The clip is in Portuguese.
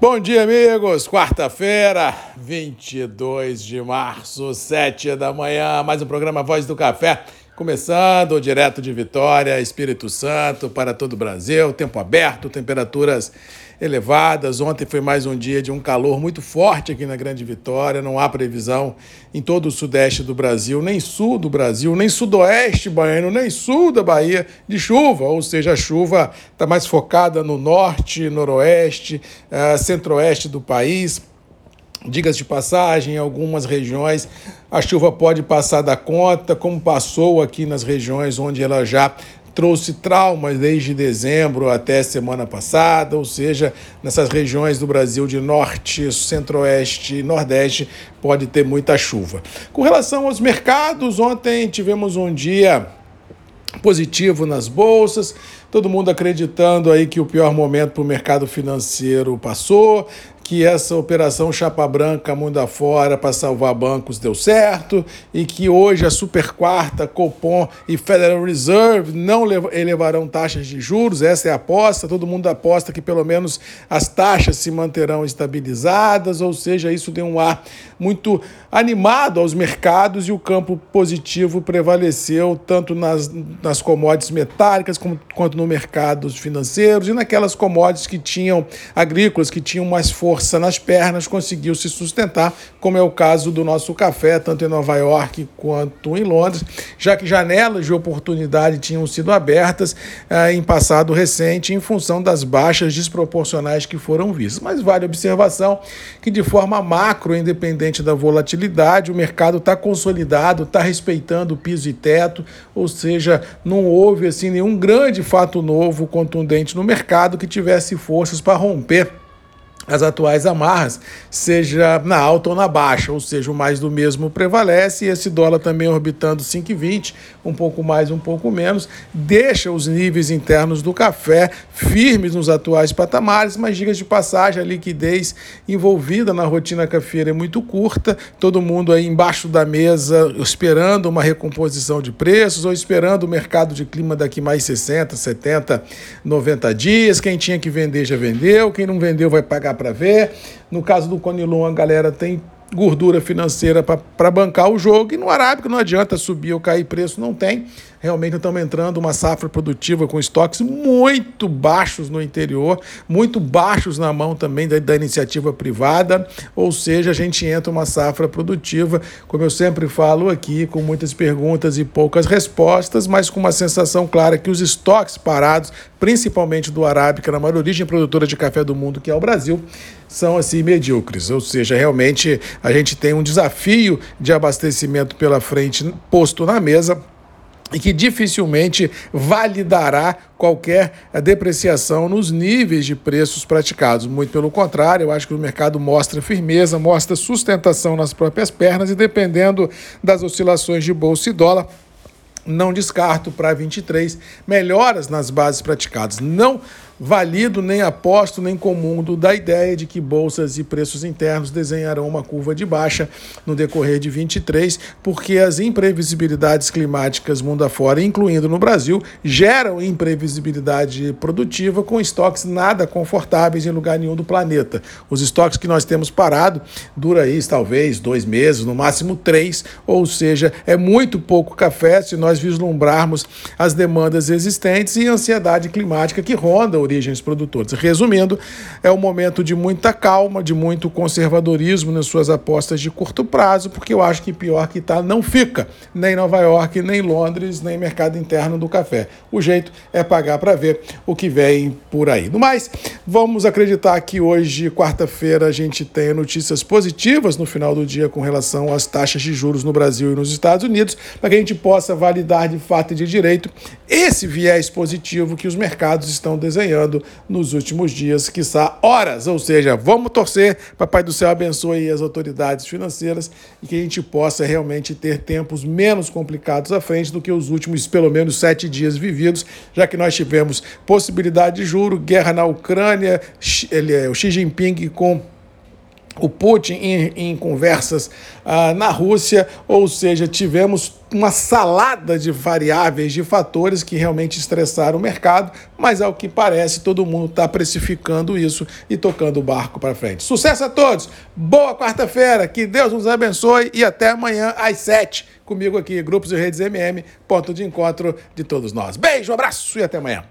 Bom dia, amigos. Quarta-feira, 22 de março, 7 da manhã. Mais um programa Voz do Café. Começando direto de Vitória, Espírito Santo, para todo o Brasil. Tempo aberto, temperaturas elevadas. Ontem foi mais um dia de um calor muito forte aqui na Grande Vitória. Não há previsão em todo o sudeste do Brasil, nem sul do Brasil, nem sudoeste baiano, nem sul da Bahia de chuva. Ou seja, a chuva está mais focada no norte, noroeste, uh, centro-oeste do país. Digas de passagem, em algumas regiões a chuva pode passar da conta, como passou aqui nas regiões onde ela já trouxe traumas desde dezembro até semana passada, ou seja, nessas regiões do Brasil de norte, centro-oeste e nordeste pode ter muita chuva. Com relação aos mercados, ontem tivemos um dia positivo nas bolsas, todo mundo acreditando aí que o pior momento para o mercado financeiro passou, que essa operação chapa branca mundo afora para salvar bancos deu certo e que hoje a super quarta, Copom e Federal Reserve não elevarão taxas de juros, essa é a aposta, todo mundo aposta que pelo menos as taxas se manterão estabilizadas, ou seja, isso deu um ar muito animado aos mercados e o campo positivo prevaleceu tanto nas, nas commodities metálicas como, quanto no mercados financeiros e naquelas commodities que tinham agrícolas que tinham mais força força nas pernas, conseguiu se sustentar, como é o caso do nosso café, tanto em Nova York quanto em Londres, já que janelas de oportunidade tinham sido abertas eh, em passado recente em função das baixas desproporcionais que foram vistas. Mas vale observação que, de forma macro, independente da volatilidade, o mercado está consolidado, está respeitando piso e teto, ou seja, não houve assim nenhum grande fato novo contundente no mercado que tivesse forças para romper as atuais amarras, seja na alta ou na baixa, ou seja, o mais do mesmo prevalece e esse dólar também orbitando 5,20, um pouco mais, um pouco menos, deixa os níveis internos do café firmes nos atuais patamares, mas diga de passagem, a liquidez envolvida na rotina cafeira é muito curta, todo mundo aí embaixo da mesa esperando uma recomposição de preços ou esperando o mercado de clima daqui mais 60, 70, 90 dias, quem tinha que vender já vendeu, quem não vendeu vai pagar para ver. No caso do Conilon, a galera tem gordura financeira para bancar o jogo. E no Arábica não adianta subir ou cair preço, não tem. Realmente estamos entrando uma safra produtiva com estoques muito baixos no interior, muito baixos na mão também da, da iniciativa privada. Ou seja, a gente entra uma safra produtiva, como eu sempre falo aqui, com muitas perguntas e poucas respostas, mas com uma sensação clara que os estoques parados, principalmente do Arábica, na maior origem produtora de café do mundo, que é o Brasil, são assim medíocres. Ou seja, realmente a gente tem um desafio de abastecimento pela frente posto na mesa e que dificilmente validará qualquer depreciação nos níveis de preços praticados. Muito pelo contrário, eu acho que o mercado mostra firmeza, mostra sustentação nas próprias pernas e dependendo das oscilações de bolsa e dólar, não descarto para 23 melhoras nas bases praticadas. Não valido nem aposto nem comundo da ideia de que bolsas e preços internos desenharão uma curva de baixa no decorrer de 23, porque as imprevisibilidades climáticas mundo afora, incluindo no Brasil, geram imprevisibilidade produtiva com estoques nada confortáveis em lugar nenhum do planeta. Os estoques que nós temos parado dura aí talvez dois meses, no máximo três, ou seja, é muito pouco café se nós vislumbrarmos as demandas existentes e ansiedade climática que ronda origens produtoras. Resumindo, é um momento de muita calma, de muito conservadorismo nas suas apostas de curto prazo, porque eu acho que pior que está não fica, nem Nova York, nem Londres, nem mercado interno do café. O jeito é pagar para ver o que vem por aí. No mais, vamos acreditar que hoje, quarta-feira, a gente tenha notícias positivas no final do dia com relação às taxas de juros no Brasil e nos Estados Unidos, para que a gente possa validar de fato e de direito esse viés positivo que os mercados estão desenhando nos últimos dias, quiçá horas. Ou seja, vamos torcer, Papai do Céu abençoe as autoridades financeiras e que a gente possa realmente ter tempos menos complicados à frente do que os últimos, pelo menos, sete dias vividos, já que nós tivemos possibilidade de juro, guerra na Ucrânia, é o Xi Jinping com o Putin em, em conversas ah, na Rússia, ou seja, tivemos uma salada de variáveis, de fatores que realmente estressaram o mercado, mas ao que parece todo mundo está precificando isso e tocando o barco para frente. Sucesso a todos, boa quarta-feira, que Deus nos abençoe e até amanhã às sete comigo aqui, Grupos e Redes MM, ponto de encontro de todos nós. Beijo, abraço e até amanhã.